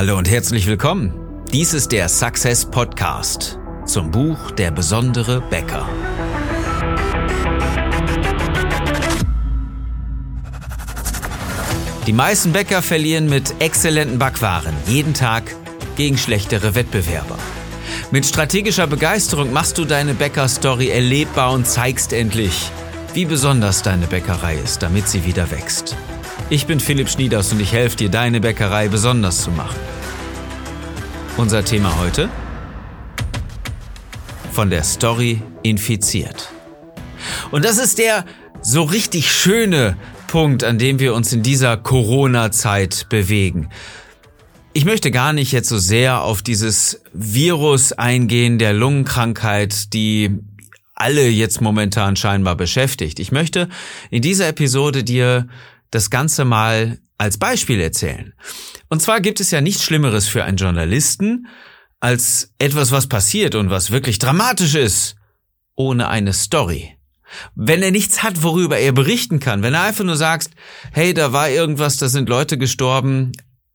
Hallo und herzlich willkommen. Dies ist der Success Podcast zum Buch Der besondere Bäcker. Die meisten Bäcker verlieren mit exzellenten Backwaren jeden Tag gegen schlechtere Wettbewerber. Mit strategischer Begeisterung machst du deine Bäcker-Story erlebbar und zeigst endlich, wie besonders deine Bäckerei ist, damit sie wieder wächst. Ich bin Philipp Schnieders und ich helfe dir, deine Bäckerei besonders zu machen. Unser Thema heute? Von der Story infiziert. Und das ist der so richtig schöne Punkt, an dem wir uns in dieser Corona-Zeit bewegen. Ich möchte gar nicht jetzt so sehr auf dieses Virus eingehen, der Lungenkrankheit, die alle jetzt momentan scheinbar beschäftigt. Ich möchte in dieser Episode dir das Ganze mal als Beispiel erzählen. Und zwar gibt es ja nichts Schlimmeres für einen Journalisten als etwas, was passiert und was wirklich dramatisch ist, ohne eine Story. Wenn er nichts hat, worüber er berichten kann, wenn er einfach nur sagt, hey, da war irgendwas, da sind Leute gestorben,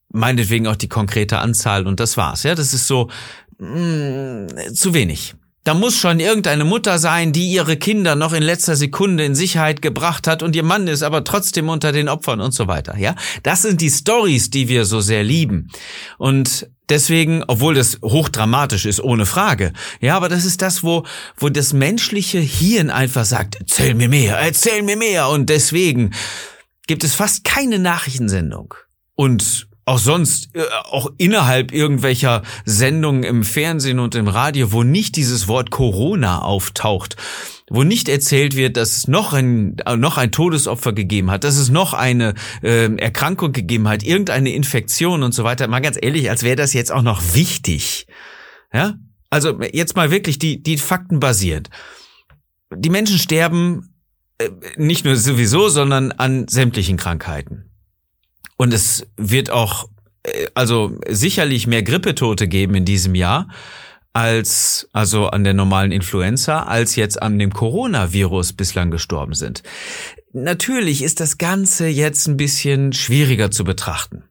meinetwegen auch die konkrete Anzahl und das war's. Ja, das ist so mh, mm, zu wenig. Da muss schon irgendeine Mutter sein, die ihre Kinder noch in letzter Sekunde in Sicherheit gebracht hat und ihr Mann ist aber trotzdem unter den Opfern und so weiter. Ja, das sind die Stories, die wir so sehr lieben. Und deswegen, obwohl das hochdramatisch ist, ohne Frage. Ja, aber das ist das, wo, wo das menschliche Hirn einfach sagt, erzähl mir mehr, erzähl mir mehr. Und deswegen gibt es fast keine Nachrichtensendung. Und auch sonst, äh, auch innerhalb irgendwelcher Sendungen im Fernsehen und im Radio, wo nicht dieses Wort Corona auftaucht, wo nicht erzählt wird, dass es noch ein, äh, noch ein Todesopfer gegeben hat, dass es noch eine äh, Erkrankung gegeben hat, irgendeine Infektion und so weiter. Mal ganz ehrlich, als wäre das jetzt auch noch wichtig. Ja? Also jetzt mal wirklich die, die Fakten basiert. Die Menschen sterben äh, nicht nur sowieso, sondern an sämtlichen Krankheiten. Und es wird auch, äh, also sicherlich mehr Grippetote geben in diesem Jahr als, also an der normalen Influenza, als jetzt an dem Coronavirus bislang gestorben sind. Natürlich ist das Ganze jetzt ein bisschen schwieriger zu betrachten,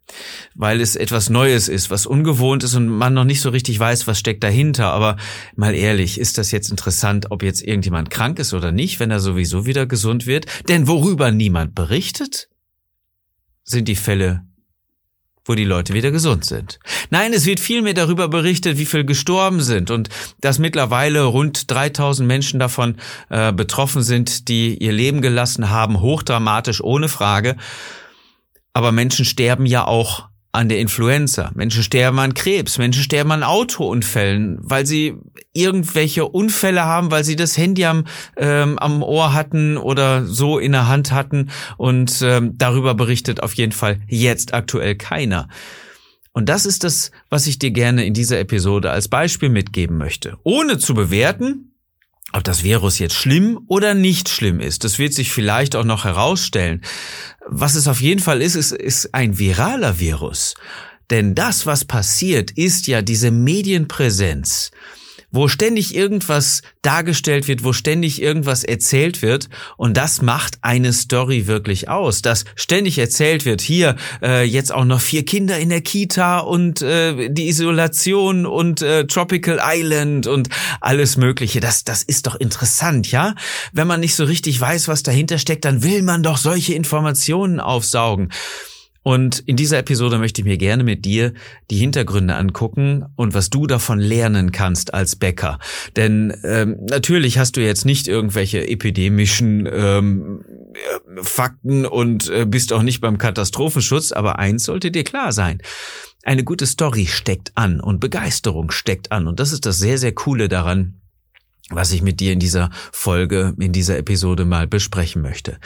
weil es etwas Neues ist, was ungewohnt ist und man noch nicht so richtig weiß, was steckt dahinter. Aber mal ehrlich, ist das jetzt interessant, ob jetzt irgendjemand krank ist oder nicht, wenn er sowieso wieder gesund wird? Denn worüber niemand berichtet, sind die Fälle, wo die Leute wieder gesund sind. Nein, es wird viel mehr darüber berichtet, wie viel gestorben sind und dass mittlerweile rund 3000 Menschen davon äh, betroffen sind, die ihr Leben gelassen haben, hochdramatisch, ohne Frage. Aber Menschen sterben ja auch an der Influenza. Menschen sterben an Krebs. Menschen sterben an Autounfällen, weil sie irgendwelche Unfälle haben, weil sie das Handy am, ähm, am Ohr hatten oder so in der Hand hatten. Und ähm, darüber berichtet auf jeden Fall jetzt aktuell keiner. Und das ist das, was ich dir gerne in dieser Episode als Beispiel mitgeben möchte. Ohne zu bewerten, ob das Virus jetzt schlimm oder nicht schlimm ist, das wird sich vielleicht auch noch herausstellen. Was es auf jeden Fall ist, ist, ist ein viraler Virus. Denn das, was passiert, ist ja diese Medienpräsenz wo ständig irgendwas dargestellt wird, wo ständig irgendwas erzählt wird. Und das macht eine Story wirklich aus, dass ständig erzählt wird, hier äh, jetzt auch noch vier Kinder in der Kita und äh, die Isolation und äh, Tropical Island und alles Mögliche. Das, das ist doch interessant, ja? Wenn man nicht so richtig weiß, was dahinter steckt, dann will man doch solche Informationen aufsaugen. Und in dieser Episode möchte ich mir gerne mit dir die Hintergründe angucken und was du davon lernen kannst als Bäcker. Denn ähm, natürlich hast du jetzt nicht irgendwelche epidemischen ähm, Fakten und äh, bist auch nicht beim Katastrophenschutz, aber eins sollte dir klar sein. Eine gute Story steckt an und Begeisterung steckt an. Und das ist das sehr, sehr Coole daran, was ich mit dir in dieser Folge, in dieser Episode mal besprechen möchte.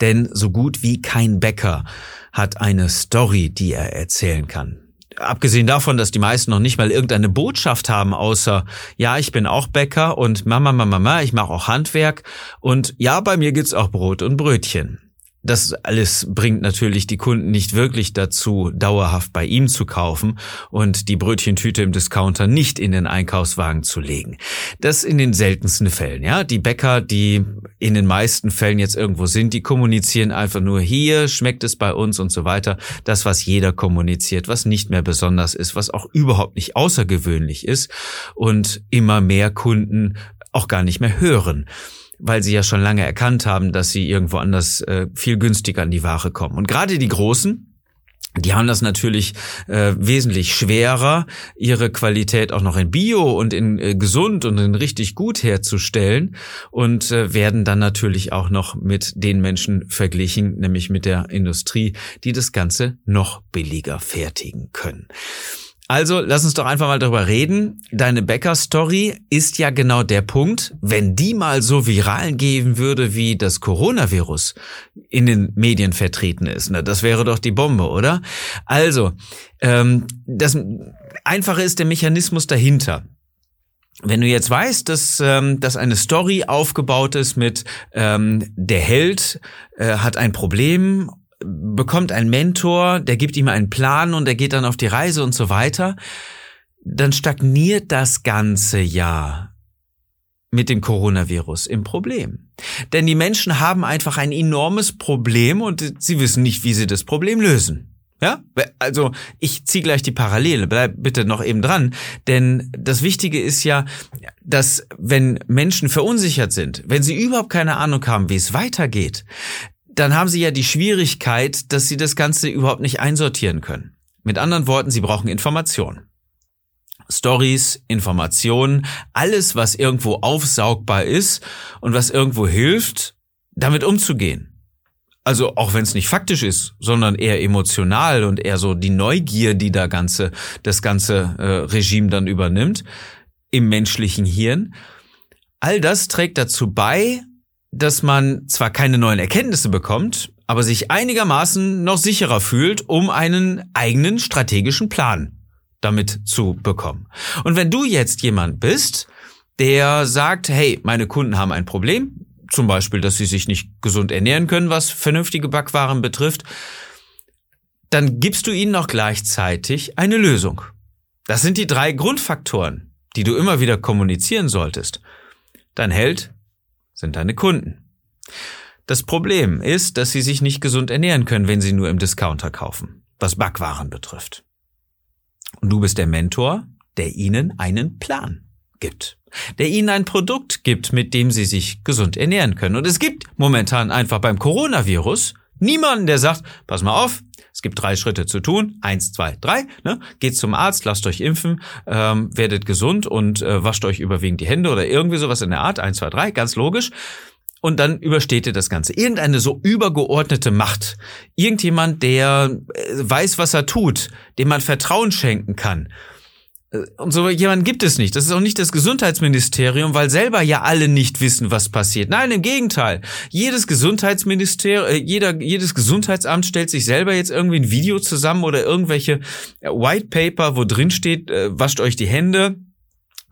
Denn so gut wie kein Bäcker hat eine Story, die er erzählen kann. Abgesehen davon, dass die meisten noch nicht mal irgendeine Botschaft haben, außer ja, ich bin auch Bäcker und Mama, Mama, Mama, ich mache auch Handwerk und ja, bei mir gibt's auch Brot und Brötchen. Das alles bringt natürlich die Kunden nicht wirklich dazu, dauerhaft bei ihm zu kaufen und die Brötchentüte im Discounter nicht in den Einkaufswagen zu legen. Das in den seltensten Fällen, ja. Die Bäcker, die in den meisten Fällen jetzt irgendwo sind, die kommunizieren einfach nur hier, schmeckt es bei uns und so weiter. Das, was jeder kommuniziert, was nicht mehr besonders ist, was auch überhaupt nicht außergewöhnlich ist und immer mehr Kunden auch gar nicht mehr hören weil sie ja schon lange erkannt haben, dass sie irgendwo anders äh, viel günstiger an die Ware kommen. Und gerade die Großen, die haben das natürlich äh, wesentlich schwerer, ihre Qualität auch noch in Bio und in äh, gesund und in richtig gut herzustellen und äh, werden dann natürlich auch noch mit den Menschen verglichen, nämlich mit der Industrie, die das Ganze noch billiger fertigen können. Also lass uns doch einfach mal darüber reden. Deine Bäcker-Story ist ja genau der Punkt, wenn die mal so viral gehen würde, wie das Coronavirus in den Medien vertreten ist. Ne? Das wäre doch die Bombe, oder? Also, ähm, das Einfache ist der Mechanismus dahinter. Wenn du jetzt weißt, dass, ähm, dass eine Story aufgebaut ist mit ähm, der Held äh, hat ein Problem bekommt einen Mentor, der gibt ihm einen Plan und er geht dann auf die Reise und so weiter, dann stagniert das ganze Jahr mit dem Coronavirus im Problem. Denn die Menschen haben einfach ein enormes Problem und sie wissen nicht, wie sie das Problem lösen. Ja, also ich ziehe gleich die Parallele, bleib bitte noch eben dran, denn das Wichtige ist ja, dass wenn Menschen verunsichert sind, wenn sie überhaupt keine Ahnung haben, wie es weitergeht, dann haben sie ja die Schwierigkeit, dass sie das Ganze überhaupt nicht einsortieren können. Mit anderen Worten, sie brauchen Informationen. Stories, Informationen, alles, was irgendwo aufsaugbar ist und was irgendwo hilft, damit umzugehen. Also auch wenn es nicht faktisch ist, sondern eher emotional und eher so die Neugier, die da ganze das ganze äh, Regime dann übernimmt im menschlichen Hirn. All das trägt dazu bei, dass man zwar keine neuen Erkenntnisse bekommt, aber sich einigermaßen noch sicherer fühlt, um einen eigenen strategischen Plan damit zu bekommen. Und wenn du jetzt jemand bist, der sagt, hey, meine Kunden haben ein Problem, zum Beispiel, dass sie sich nicht gesund ernähren können, was vernünftige Backwaren betrifft, dann gibst du ihnen noch gleichzeitig eine Lösung. Das sind die drei Grundfaktoren, die du immer wieder kommunizieren solltest. Dein Held, sind deine Kunden. Das Problem ist, dass sie sich nicht gesund ernähren können, wenn sie nur im Discounter kaufen, was Backwaren betrifft. Und du bist der Mentor, der ihnen einen Plan gibt, der ihnen ein Produkt gibt, mit dem sie sich gesund ernähren können. Und es gibt momentan einfach beim Coronavirus niemanden, der sagt, pass mal auf, es gibt drei Schritte zu tun. Eins, zwei, drei. Ne? Geht zum Arzt, lasst euch impfen, ähm, werdet gesund und äh, wascht euch überwiegend die Hände oder irgendwie sowas in der Art. Eins, zwei, drei, ganz logisch. Und dann übersteht ihr das Ganze. Irgendeine so übergeordnete Macht. Irgendjemand, der äh, weiß, was er tut, dem man Vertrauen schenken kann und so jemand gibt es nicht. Das ist auch nicht das Gesundheitsministerium, weil selber ja alle nicht wissen, was passiert. Nein, im Gegenteil. Jedes Gesundheitsministerium, äh, jeder, jedes Gesundheitsamt stellt sich selber jetzt irgendwie ein Video zusammen oder irgendwelche äh, White Paper, wo drin steht, wascht euch die Hände,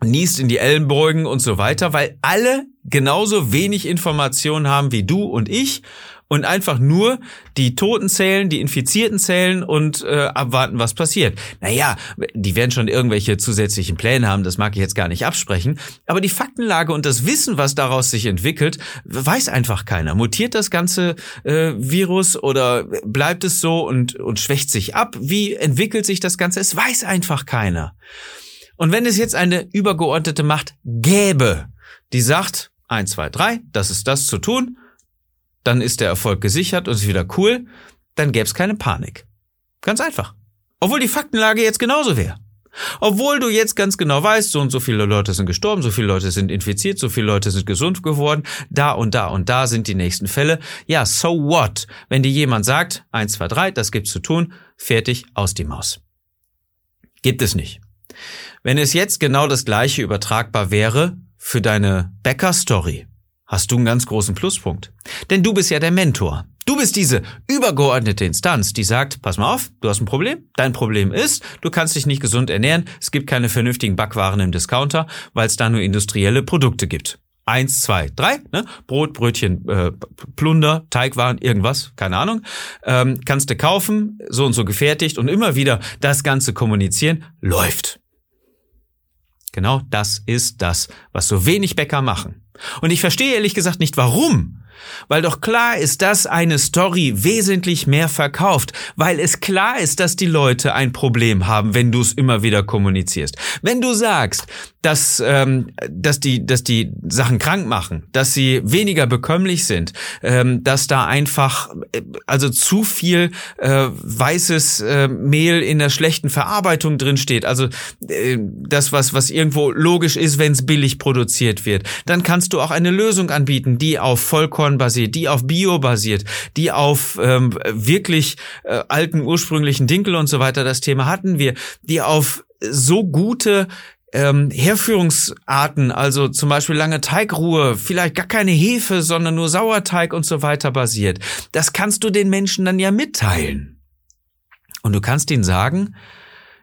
niest in die Ellenbeugen und so weiter, weil alle genauso wenig Informationen haben wie du und ich und einfach nur die Toten zählen, die Infizierten zählen und äh, abwarten, was passiert. Naja, die werden schon irgendwelche zusätzlichen Pläne haben, das mag ich jetzt gar nicht absprechen, aber die Faktenlage und das Wissen, was daraus sich entwickelt, weiß einfach keiner. Mutiert das ganze äh, Virus oder bleibt es so und, und schwächt sich ab? Wie entwickelt sich das Ganze? Es weiß einfach keiner. Und wenn es jetzt eine übergeordnete Macht gäbe, die sagt, eins, zwei, drei, das ist das zu tun, dann ist der Erfolg gesichert und ist wieder cool, dann gäbe es keine Panik. Ganz einfach. Obwohl die Faktenlage jetzt genauso wäre. Obwohl du jetzt ganz genau weißt, so und so viele Leute sind gestorben, so viele Leute sind infiziert, so viele Leute sind gesund geworden, da und da und da sind die nächsten Fälle. Ja, so what? Wenn dir jemand sagt, eins, zwei, drei, das gibt's zu tun, fertig, aus die Maus. Gibt es nicht. Wenn es jetzt genau das gleiche übertragbar wäre für deine Bäcker-Story, hast du einen ganz großen Pluspunkt. Denn du bist ja der Mentor. Du bist diese übergeordnete Instanz, die sagt, pass mal auf, du hast ein Problem. Dein Problem ist, du kannst dich nicht gesund ernähren. Es gibt keine vernünftigen Backwaren im Discounter, weil es da nur industrielle Produkte gibt. Eins, zwei, drei, ne? Brot, Brötchen, äh, Plunder, Teigwaren, irgendwas, keine Ahnung. Ähm, kannst du kaufen, so und so gefertigt und immer wieder das Ganze kommunizieren, läuft. Genau das ist das, was so wenig Bäcker machen. Und ich verstehe ehrlich gesagt nicht warum. Weil doch klar ist, dass eine Story wesentlich mehr verkauft, weil es klar ist, dass die Leute ein Problem haben, wenn du es immer wieder kommunizierst. Wenn du sagst, dass, ähm, dass, die, dass die Sachen krank machen, dass sie weniger bekömmlich sind, ähm, dass da einfach äh, also zu viel äh, weißes äh, Mehl in der schlechten Verarbeitung drin steht, also äh, das, was, was irgendwo logisch ist, wenn es billig produziert wird, dann kannst du auch eine Lösung anbieten, die auf Vollkorn basiert, die auf Bio basiert, die auf ähm, wirklich äh, alten ursprünglichen Dinkel und so weiter, das Thema hatten wir, die auf so gute ähm, Herführungsarten, also zum Beispiel lange Teigruhe, vielleicht gar keine Hefe, sondern nur Sauerteig und so weiter basiert. Das kannst du den Menschen dann ja mitteilen. Und du kannst ihnen sagen,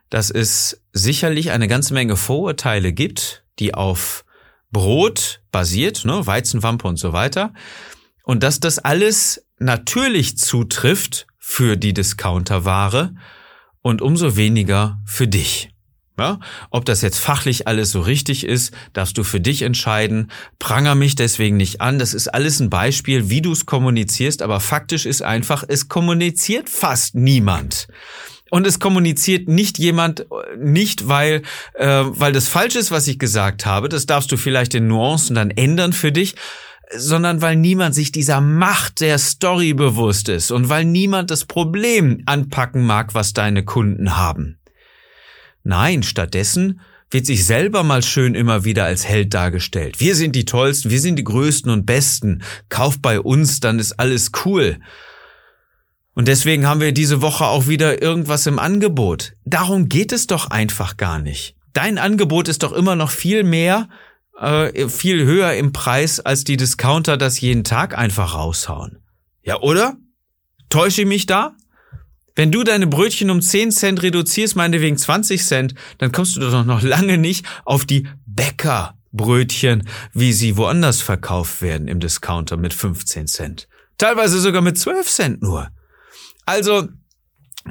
dass es sicherlich eine ganze Menge Vorurteile gibt, die auf Brot basiert, ne, Weizenwampe und so weiter. Und dass das alles natürlich zutrifft für die Discounterware und umso weniger für dich. Ja, ob das jetzt fachlich alles so richtig ist, darfst du für dich entscheiden. Pranger mich deswegen nicht an. Das ist alles ein Beispiel, wie du es kommunizierst, aber faktisch ist einfach, es kommuniziert fast niemand. Und es kommuniziert nicht jemand, nicht weil, äh, weil das falsch ist, was ich gesagt habe. Das darfst du vielleicht in Nuancen dann ändern für dich sondern weil niemand sich dieser Macht der Story bewusst ist und weil niemand das Problem anpacken mag, was deine Kunden haben. Nein, stattdessen wird sich selber mal schön immer wieder als Held dargestellt. Wir sind die Tollsten, wir sind die Größten und Besten. Kauf bei uns, dann ist alles cool. Und deswegen haben wir diese Woche auch wieder irgendwas im Angebot. Darum geht es doch einfach gar nicht. Dein Angebot ist doch immer noch viel mehr, äh, viel höher im Preis, als die Discounter das jeden Tag einfach raushauen. Ja, oder? Täusche ich mich da? Wenn du deine Brötchen um 10 Cent reduzierst, meinetwegen 20 Cent, dann kommst du doch noch lange nicht auf die Bäckerbrötchen, wie sie woanders verkauft werden im Discounter mit 15 Cent. Teilweise sogar mit 12 Cent nur. Also,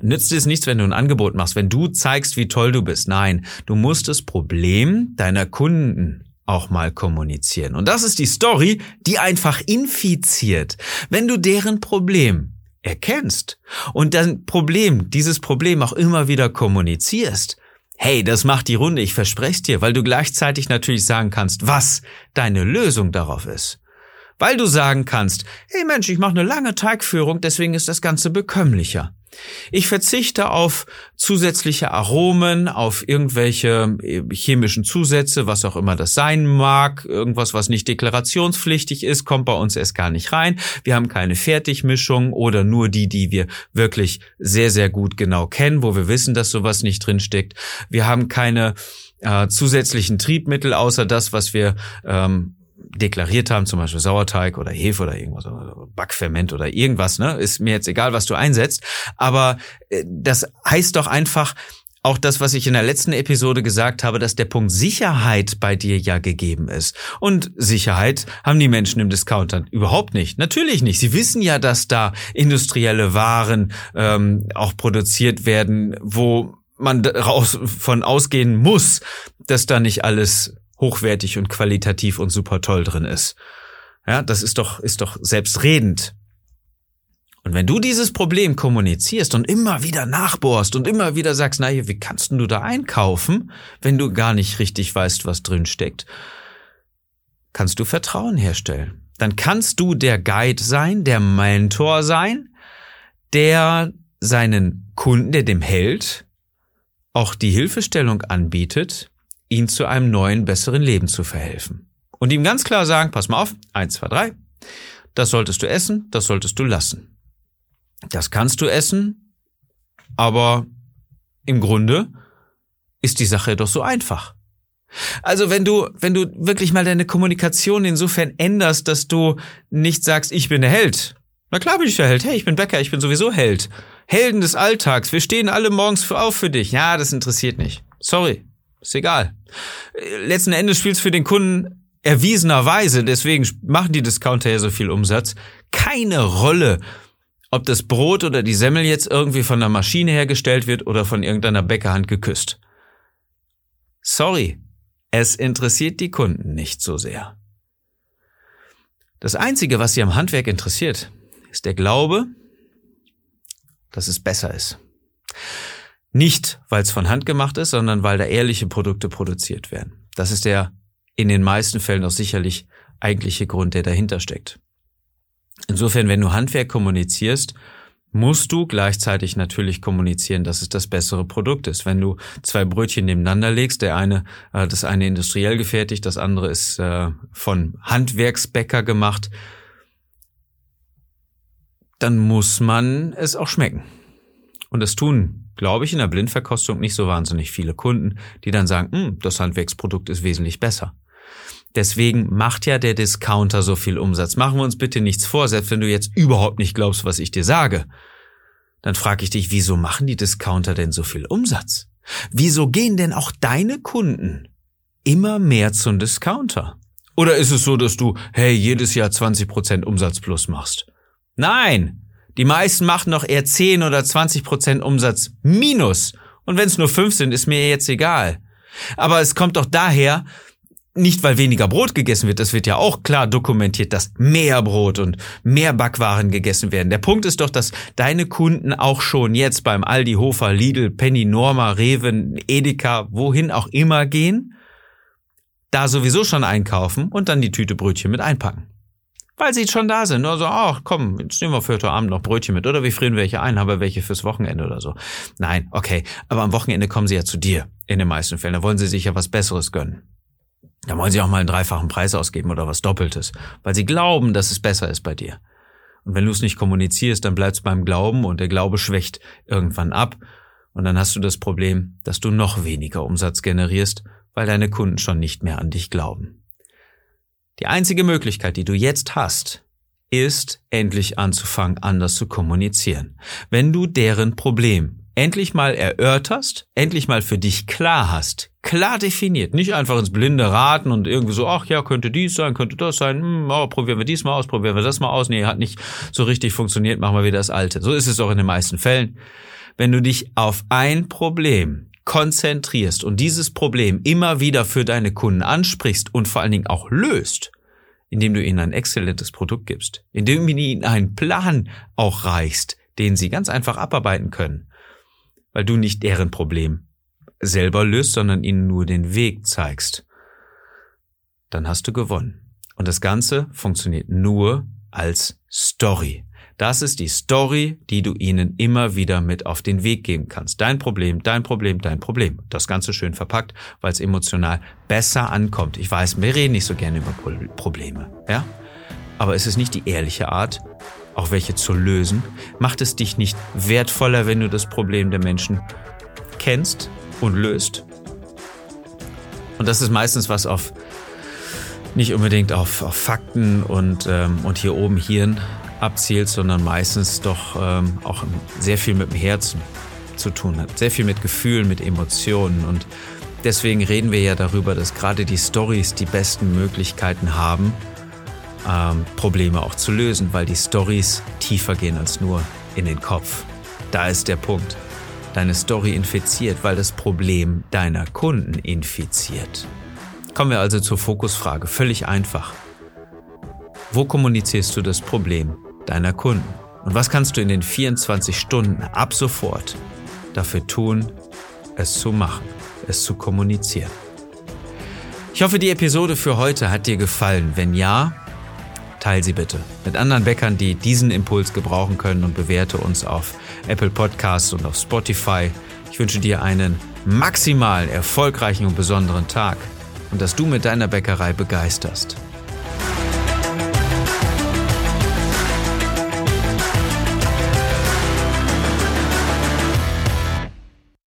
nützt es nichts, wenn du ein Angebot machst, wenn du zeigst, wie toll du bist. Nein, du musst das Problem deiner Kunden auch mal kommunizieren. Und das ist die Story, die einfach infiziert. Wenn du deren Problem erkennst und dann Problem, dieses Problem auch immer wieder kommunizierst, hey, das macht die Runde, ich verspreche dir, weil du gleichzeitig natürlich sagen kannst, was deine Lösung darauf ist. Weil du sagen kannst, hey Mensch, ich mache eine lange Teigführung, deswegen ist das Ganze bekömmlicher. Ich verzichte auf zusätzliche Aromen, auf irgendwelche äh, chemischen Zusätze, was auch immer das sein mag. Irgendwas, was nicht deklarationspflichtig ist, kommt bei uns erst gar nicht rein. Wir haben keine Fertigmischung oder nur die, die wir wirklich sehr, sehr gut genau kennen, wo wir wissen, dass sowas nicht drinsteckt. Wir haben keine äh, zusätzlichen Triebmittel, außer das, was wir ähm, deklariert haben, zum Beispiel Sauerteig oder Hefe oder irgendwas, oder Backferment oder irgendwas, ne? Ist mir jetzt egal, was du einsetzt. Aber äh, das heißt doch einfach, auch das, was ich in der letzten Episode gesagt habe, dass der Punkt Sicherheit bei dir ja gegeben ist. Und Sicherheit haben die Menschen im Discounter überhaupt nicht. Natürlich nicht. Sie wissen ja, dass da industrielle Waren ähm, auch produziert werden, wo man daraus von ausgehen muss, dass da nicht alles hochwertig und qualitativ und super toll drin ist. Ja, das ist doch, ist doch selbstredend. Und wenn du dieses Problem kommunizierst und immer wieder nachbohrst und immer wieder sagst, na, wie kannst du da einkaufen, wenn du gar nicht richtig weißt, was drin steckt, kannst du Vertrauen herstellen. Dann kannst du der Guide sein, der Mentor sein, der seinen Kunden, der dem Held, auch die Hilfestellung anbietet, ihn zu einem neuen, besseren Leben zu verhelfen. Und ihm ganz klar sagen, pass mal auf, eins, zwei, drei, das solltest du essen, das solltest du lassen. Das kannst du essen, aber im Grunde ist die Sache doch so einfach. Also wenn du, wenn du wirklich mal deine Kommunikation insofern änderst, dass du nicht sagst, ich bin der Held. Na klar bin ich der Held. Hey, ich bin Bäcker, ich bin sowieso Held. Helden des Alltags. Wir stehen alle morgens auf für dich. Ja, das interessiert nicht. Sorry. Ist egal. Letzten Endes spielt es für den Kunden erwiesenerweise, deswegen machen die Discounter ja so viel Umsatz, keine Rolle, ob das Brot oder die Semmel jetzt irgendwie von der Maschine hergestellt wird oder von irgendeiner Bäckerhand geküsst. Sorry, es interessiert die Kunden nicht so sehr. Das Einzige, was sie am Handwerk interessiert, ist der Glaube, dass es besser ist. Nicht, weil es von Hand gemacht ist, sondern weil da ehrliche Produkte produziert werden. Das ist der in den meisten Fällen auch sicherlich eigentliche Grund, der dahinter steckt. Insofern, wenn du Handwerk kommunizierst, musst du gleichzeitig natürlich kommunizieren, dass es das bessere Produkt ist. Wenn du zwei Brötchen nebeneinander legst, der eine, äh, das eine industriell gefertigt, das andere ist äh, von Handwerksbäcker gemacht, dann muss man es auch schmecken. Und das tun, glaube ich, in der Blindverkostung nicht so wahnsinnig viele Kunden, die dann sagen, hm, das Handwerksprodukt ist wesentlich besser. Deswegen macht ja der Discounter so viel Umsatz. Machen wir uns bitte nichts vor, selbst wenn du jetzt überhaupt nicht glaubst, was ich dir sage. Dann frage ich dich, wieso machen die Discounter denn so viel Umsatz? Wieso gehen denn auch deine Kunden immer mehr zum Discounter? Oder ist es so, dass du, hey, jedes Jahr 20% Umsatz plus machst? Nein! Die meisten machen noch eher 10 oder 20% Umsatz minus. Und wenn es nur 5 sind, ist mir jetzt egal. Aber es kommt doch daher, nicht weil weniger Brot gegessen wird, das wird ja auch klar dokumentiert, dass mehr Brot und mehr Backwaren gegessen werden. Der Punkt ist doch, dass deine Kunden auch schon jetzt beim Aldi, Hofer, Lidl, Penny, Norma, Reven, Edeka, wohin auch immer gehen, da sowieso schon einkaufen und dann die Tüte Brötchen mit einpacken. Weil sie schon da sind. Also, ach komm, jetzt nehmen wir für heute Abend noch Brötchen mit. Oder wir frieren welche ein, haben wir welche fürs Wochenende oder so. Nein, okay. Aber am Wochenende kommen sie ja zu dir. In den meisten Fällen. Da wollen sie sich ja was Besseres gönnen. Da wollen sie auch mal einen dreifachen Preis ausgeben oder was Doppeltes, weil sie glauben, dass es besser ist bei dir. Und wenn du es nicht kommunizierst, dann bleibst beim Glauben und der Glaube schwächt irgendwann ab und dann hast du das Problem, dass du noch weniger Umsatz generierst, weil deine Kunden schon nicht mehr an dich glauben. Die einzige Möglichkeit, die du jetzt hast, ist endlich anzufangen, anders zu kommunizieren. Wenn du deren Problem endlich mal erörterst, endlich mal für dich klar hast, klar definiert, nicht einfach ins Blinde raten und irgendwie so, ach ja, könnte dies sein, könnte das sein, hm, oh, probieren wir dies mal aus, probieren wir das mal aus, nee, hat nicht so richtig funktioniert, machen wir wieder das Alte. So ist es auch in den meisten Fällen. Wenn du dich auf ein Problem konzentrierst und dieses Problem immer wieder für deine Kunden ansprichst und vor allen Dingen auch löst, indem du ihnen ein exzellentes Produkt gibst, indem du ihnen einen Plan auch reichst, den sie ganz einfach abarbeiten können, weil du nicht deren Problem selber löst, sondern ihnen nur den Weg zeigst, dann hast du gewonnen. Und das Ganze funktioniert nur als Story. Das ist die Story, die du ihnen immer wieder mit auf den Weg geben kannst. Dein Problem, dein Problem, dein Problem. Das Ganze schön verpackt, weil es emotional besser ankommt. Ich weiß, wir reden nicht so gerne über Probleme, ja? Aber es ist nicht die ehrliche Art, auch welche zu lösen, macht es dich nicht wertvoller, wenn du das Problem der Menschen kennst und löst. Und das ist meistens was auf nicht unbedingt auf, auf Fakten und, ähm, und hier oben Hirn abzielt, sondern meistens doch ähm, auch sehr viel mit dem Herzen zu tun hat. Sehr viel mit Gefühlen, mit Emotionen. Und deswegen reden wir ja darüber, dass gerade die Stories die besten Möglichkeiten haben, ähm, Probleme auch zu lösen, weil die Stories tiefer gehen als nur in den Kopf. Da ist der Punkt. Deine Story infiziert, weil das Problem deiner Kunden infiziert. Kommen wir also zur Fokusfrage. Völlig einfach. Wo kommunizierst du das Problem deiner Kunden? Und was kannst du in den 24 Stunden ab sofort dafür tun, es zu machen, es zu kommunizieren? Ich hoffe, die Episode für heute hat dir gefallen. Wenn ja, teil sie bitte mit anderen Bäckern, die diesen Impuls gebrauchen können und bewerte uns auf Apple Podcasts und auf Spotify. Ich wünsche dir einen maximal erfolgreichen und besonderen Tag und dass du mit deiner Bäckerei begeisterst.